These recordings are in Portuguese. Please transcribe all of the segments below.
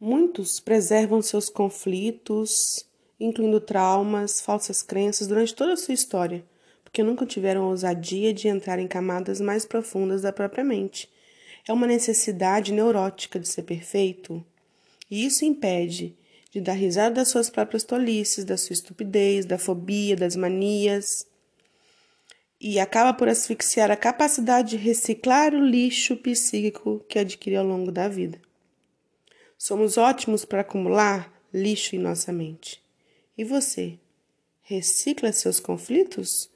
Muitos preservam seus conflitos, incluindo traumas, falsas crenças, durante toda a sua história, porque nunca tiveram ousadia de entrar em camadas mais profundas da própria mente. É uma necessidade neurótica de ser perfeito, e isso impede de dar risada das suas próprias tolices, da sua estupidez, da fobia, das manias, e acaba por asfixiar a capacidade de reciclar o lixo psíquico que adquire ao longo da vida. Somos ótimos para acumular lixo em nossa mente. E você? Recicla seus conflitos?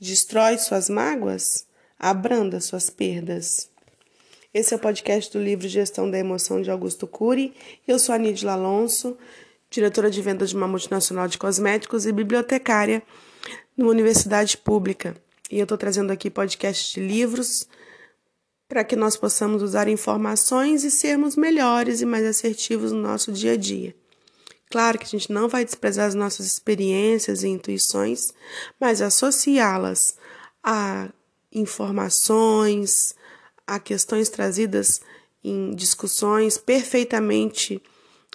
Destrói suas mágoas? Abranda suas perdas? Esse é o podcast do livro Gestão da Emoção de Augusto Cury. Eu sou a Nídila Alonso, diretora de vendas de uma multinacional de cosméticos e bibliotecária numa universidade pública. E eu estou trazendo aqui podcast de livros para que nós possamos usar informações e sermos melhores e mais assertivos no nosso dia a dia. Claro que a gente não vai desprezar as nossas experiências e intuições, mas associá-las a informações, a questões trazidas em discussões perfeitamente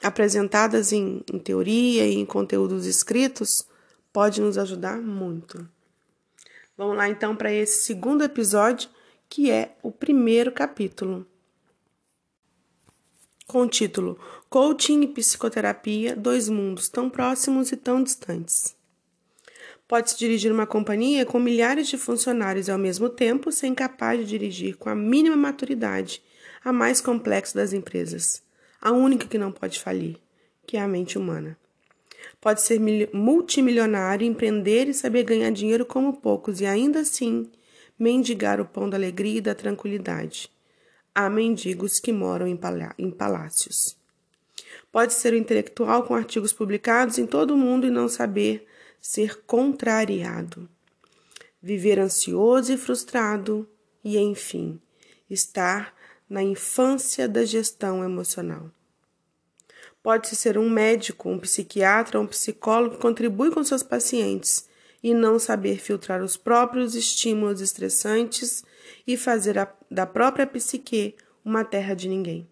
apresentadas em, em teoria e em conteúdos escritos, pode nos ajudar muito. Vamos lá então para esse segundo episódio que é o primeiro capítulo, com o título Coaching e Psicoterapia Dois Mundos Tão Próximos e Tão Distantes. Pode-se dirigir uma companhia com milhares de funcionários ao mesmo tempo, sem capaz de dirigir com a mínima maturidade a mais complexa das empresas, a única que não pode falir, que é a mente humana. Pode ser multimilionário, empreender e saber ganhar dinheiro como poucos e ainda assim mendigar o pão da alegria e da tranquilidade. Há mendigos que moram em, em palácios. Pode ser o intelectual com artigos publicados em todo o mundo e não saber ser contrariado. Viver ansioso e frustrado e, enfim, estar na infância da gestão emocional. Pode ser um médico, um psiquiatra um psicólogo que contribui com seus pacientes e não saber filtrar os próprios estímulos estressantes e fazer a, da própria psique uma terra de ninguém.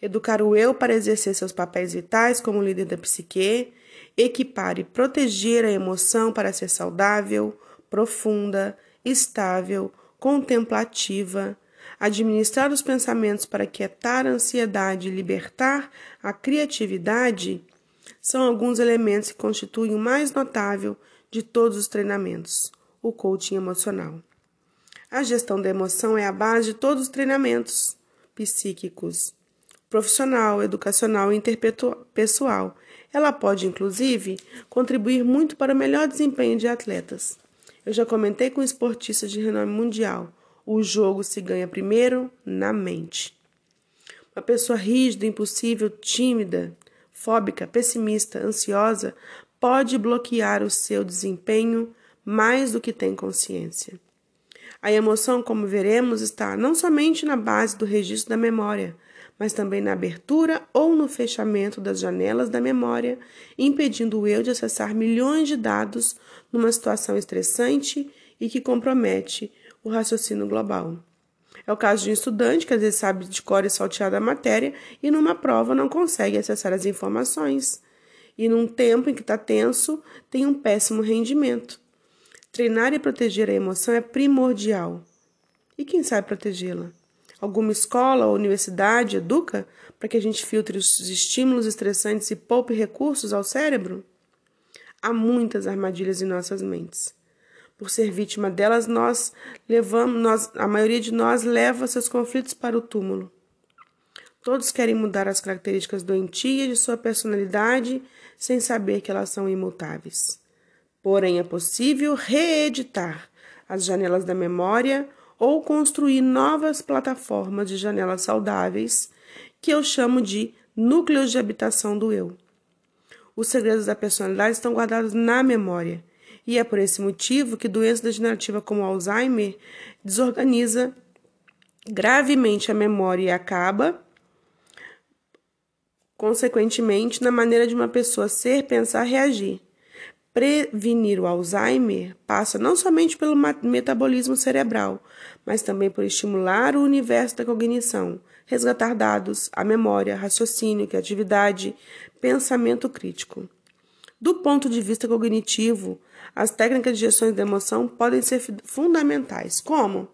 Educar o eu para exercer seus papéis vitais como líder da psique, equipar e proteger a emoção para ser saudável, profunda, estável, contemplativa, administrar os pensamentos para quietar a ansiedade e libertar a criatividade, são alguns elementos que constituem o mais notável de todos os treinamentos, o coaching emocional. A gestão da emoção é a base de todos os treinamentos psíquicos, profissional, educacional e interpessoal. Ela pode, inclusive, contribuir muito para o melhor desempenho de atletas. Eu já comentei com esportistas de renome mundial: o jogo se ganha primeiro na mente. Uma pessoa rígida, impossível, tímida, fóbica, pessimista, ansiosa pode bloquear o seu desempenho mais do que tem consciência. A emoção, como veremos, está não somente na base do registro da memória, mas também na abertura ou no fechamento das janelas da memória, impedindo o eu de acessar milhões de dados numa situação estressante e que compromete o raciocínio global. É o caso de um estudante que às vezes sabe de cor e salteado a matéria e numa prova não consegue acessar as informações e num tempo em que está tenso, tem um péssimo rendimento. Treinar e proteger a emoção é primordial. E quem sabe protegê-la? Alguma escola ou universidade educa para que a gente filtre os estímulos estressantes e poupe recursos ao cérebro? Há muitas armadilhas em nossas mentes. Por ser vítima delas, nós levamos, nós, a maioria de nós leva seus conflitos para o túmulo. Todos querem mudar as características doentias de sua personalidade sem saber que elas são imutáveis. Porém, é possível reeditar as janelas da memória ou construir novas plataformas de janelas saudáveis, que eu chamo de núcleos de habitação do eu. Os segredos da personalidade estão guardados na memória, e é por esse motivo que doença degenerativa como Alzheimer desorganiza gravemente a memória e acaba consequentemente, na maneira de uma pessoa ser, pensar, reagir. Prevenir o Alzheimer passa não somente pelo metabolismo cerebral, mas também por estimular o universo da cognição, resgatar dados, a memória, raciocínio, criatividade, pensamento crítico. Do ponto de vista cognitivo, as técnicas de gestão de emoção podem ser fundamentais, como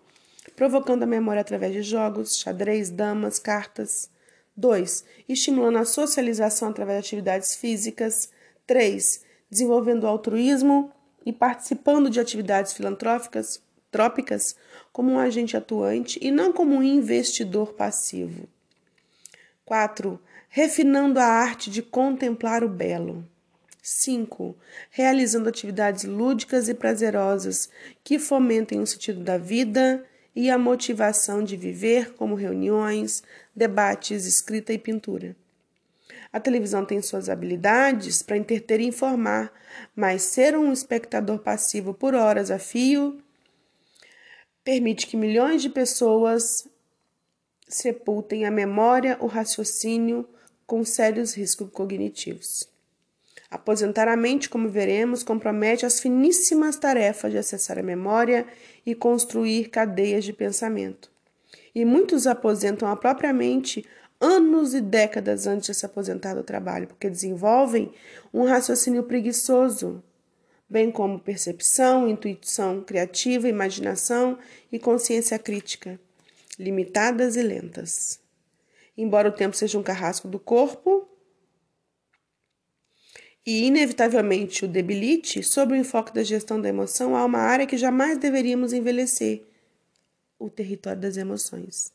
provocando a memória através de jogos, xadrez, damas, cartas. 2. Estimulando a socialização através de atividades físicas. 3. Desenvolvendo o altruísmo e participando de atividades filantrópicas trópicas como um agente atuante e não como um investidor passivo. 4. Refinando a arte de contemplar o belo. 5. Realizando atividades lúdicas e prazerosas que fomentem o sentido da vida e a motivação de viver, como reuniões, debates, escrita e pintura. A televisão tem suas habilidades para entreter e informar, mas ser um espectador passivo por horas a fio permite que milhões de pessoas sepultem a memória, o raciocínio com sérios riscos cognitivos. Aposentar a mente, como veremos, compromete as finíssimas tarefas de acessar a memória e construir cadeias de pensamento. E muitos aposentam a própria mente anos e décadas antes de se aposentar do trabalho, porque desenvolvem um raciocínio preguiçoso, bem como percepção, intuição criativa, imaginação e consciência crítica, limitadas e lentas. Embora o tempo seja um carrasco do corpo e inevitavelmente o debilite, sob o enfoque da gestão da emoção, há uma área que jamais deveríamos envelhecer: o território das emoções.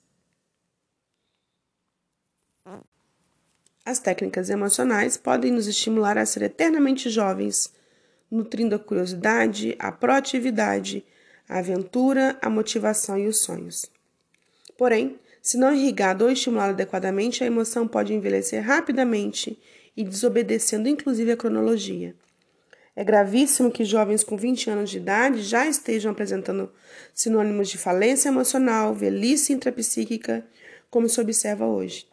As técnicas emocionais podem nos estimular a ser eternamente jovens nutrindo a curiosidade, a proatividade, a aventura, a motivação e os sonhos. Porém, se não irrigado ou estimulado adequadamente, a emoção pode envelhecer rapidamente e desobedecendo inclusive a cronologia. É gravíssimo que jovens com 20 anos de idade já estejam apresentando sinônimos de falência emocional, velhice intrapsíquica, como se observa hoje.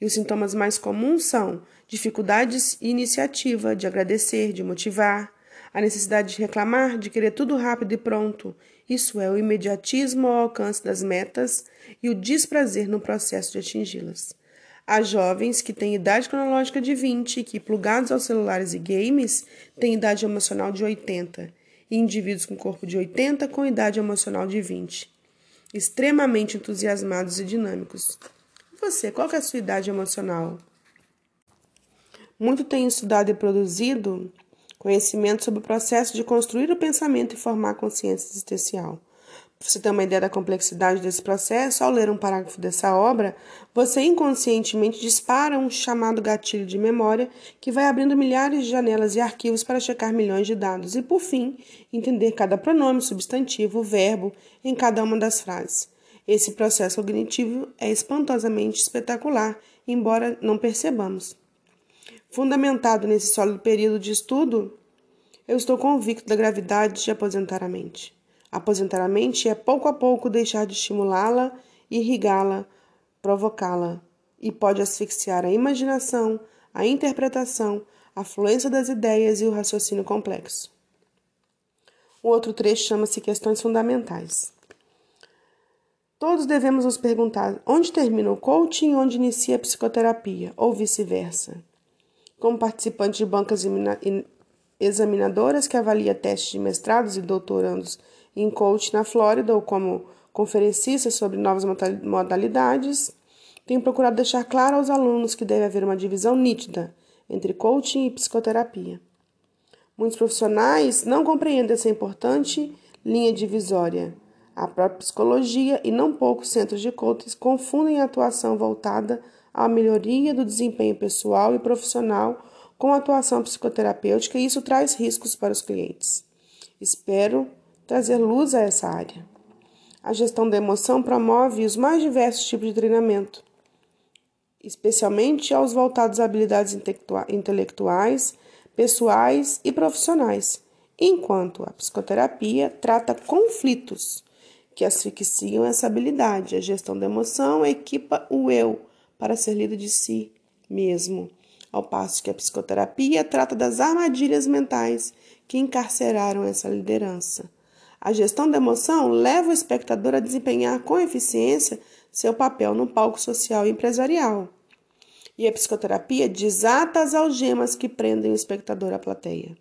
E os sintomas mais comuns são dificuldades e iniciativa de agradecer, de motivar, a necessidade de reclamar, de querer tudo rápido e pronto. Isso é o imediatismo ao alcance das metas e o desprazer no processo de atingi-las. Há jovens que têm idade cronológica de 20 e que, plugados aos celulares e games, têm idade emocional de 80, e indivíduos com corpo de 80 com idade emocional de 20. Extremamente entusiasmados e dinâmicos. Você, qual é a sua idade emocional? Muito tenho estudado e produzido Conhecimento sobre o processo de construir o pensamento e formar a consciência existencial. Você ter uma ideia da complexidade desse processo, ao ler um parágrafo dessa obra, você inconscientemente dispara um chamado gatilho de memória que vai abrindo milhares de janelas e arquivos para checar milhões de dados e, por fim, entender cada pronome, substantivo, verbo em cada uma das frases. Esse processo cognitivo é espantosamente espetacular, embora não percebamos. Fundamentado nesse sólido período de estudo, eu estou convicto da gravidade de aposentar a mente. Aposentar a mente é pouco a pouco deixar de estimulá-la, irrigá-la, provocá-la, e pode asfixiar a imaginação, a interpretação, a fluência das ideias e o raciocínio complexo. O outro trecho chama-se Questões Fundamentais. Todos devemos nos perguntar onde termina o coaching e onde inicia a psicoterapia, ou vice-versa como participante de bancas examinadoras que avalia testes de mestrados e doutorandos em coach na Flórida ou como conferencista sobre novas modalidades, tenho procurado deixar claro aos alunos que deve haver uma divisão nítida entre coaching e psicoterapia. Muitos profissionais não compreendem essa importante linha divisória. A própria psicologia e não poucos centros de coaching confundem a atuação voltada a melhoria do desempenho pessoal e profissional com a atuação psicoterapêutica e isso traz riscos para os clientes. Espero trazer luz a essa área. A gestão da emoção promove os mais diversos tipos de treinamento, especialmente aos voltados a habilidades intelectuais, pessoais e profissionais, enquanto a psicoterapia trata conflitos que asfixiam essa habilidade. A gestão da emoção equipa o eu para ser lido de si mesmo, ao passo que a psicoterapia trata das armadilhas mentais que encarceraram essa liderança. A gestão da emoção leva o espectador a desempenhar com eficiência seu papel no palco social e empresarial. E a psicoterapia desata as algemas que prendem o espectador à plateia.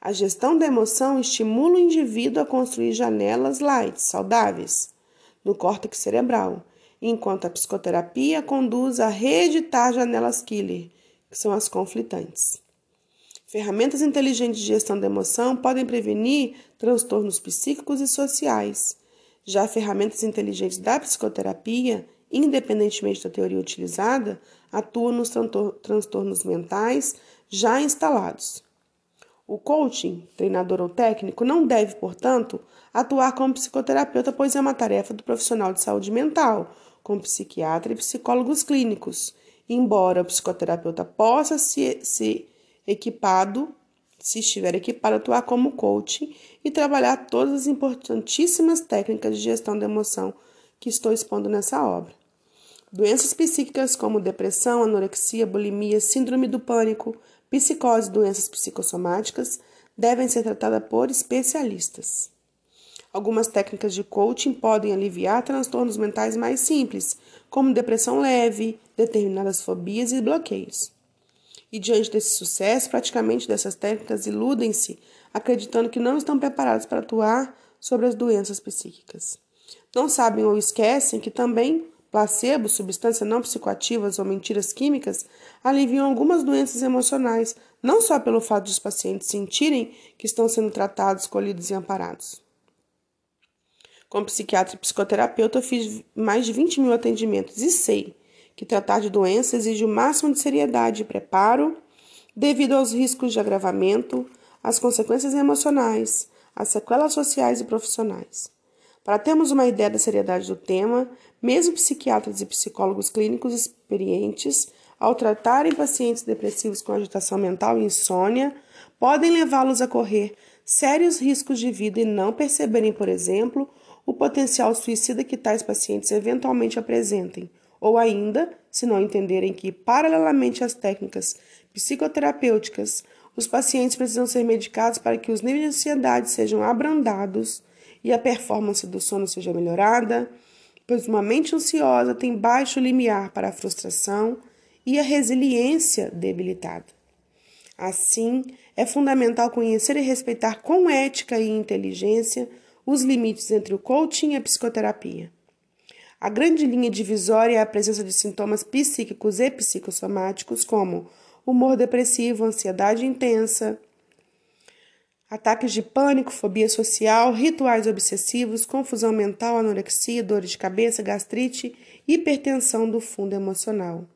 A gestão da emoção estimula o indivíduo a construir janelas light, saudáveis, no córtex cerebral, enquanto a psicoterapia conduz a reeditar janelas killer, que são as conflitantes. Ferramentas inteligentes de gestão da emoção podem prevenir transtornos psíquicos e sociais. Já ferramentas inteligentes da psicoterapia, independentemente da teoria utilizada, atuam nos transtornos mentais já instalados. O coaching, treinador ou técnico, não deve, portanto, atuar como psicoterapeuta, pois é uma tarefa do profissional de saúde mental, como psiquiatra e psicólogos clínicos. Embora o psicoterapeuta possa se, se equipado, se estiver equipado, atuar como coaching e trabalhar todas as importantíssimas técnicas de gestão da emoção que estou expondo nessa obra. Doenças psíquicas como depressão, anorexia, bulimia, síndrome do pânico, psicose doenças psicossomáticas devem ser tratadas por especialistas. Algumas técnicas de coaching podem aliviar transtornos mentais mais simples, como depressão leve, determinadas fobias e bloqueios. E diante desse sucesso, praticamente dessas técnicas iludem-se, acreditando que não estão preparados para atuar sobre as doenças psíquicas. Não sabem ou esquecem que também placebos, substâncias não psicoativas ou mentiras químicas aliviam algumas doenças emocionais, não só pelo fato de os pacientes sentirem que estão sendo tratados, colhidos e amparados. Como psiquiatra e psicoterapeuta, eu fiz mais de 20 mil atendimentos e sei que tratar de doença exige o máximo de seriedade e preparo devido aos riscos de agravamento, às consequências emocionais, às sequelas sociais e profissionais. Para termos uma ideia da seriedade do tema, mesmo psiquiatras e psicólogos clínicos experientes, ao tratarem pacientes depressivos com agitação mental e insônia, podem levá-los a correr sérios riscos de vida e não perceberem, por exemplo, o potencial suicida que tais pacientes eventualmente apresentem, ou ainda, se não entenderem que, paralelamente às técnicas psicoterapêuticas, os pacientes precisam ser medicados para que os níveis de ansiedade sejam abrandados e a performance do sono seja melhorada, pois uma mente ansiosa tem baixo limiar para a frustração e a resiliência debilitada. Assim, é fundamental conhecer e respeitar com ética e inteligência os limites entre o coaching e a psicoterapia. A grande linha divisória é a presença de sintomas psíquicos e psicossomáticos, como humor depressivo, ansiedade intensa, ataques de pânico, fobia social, rituais obsessivos, confusão mental, anorexia, dores de cabeça, gastrite, hipertensão do fundo emocional.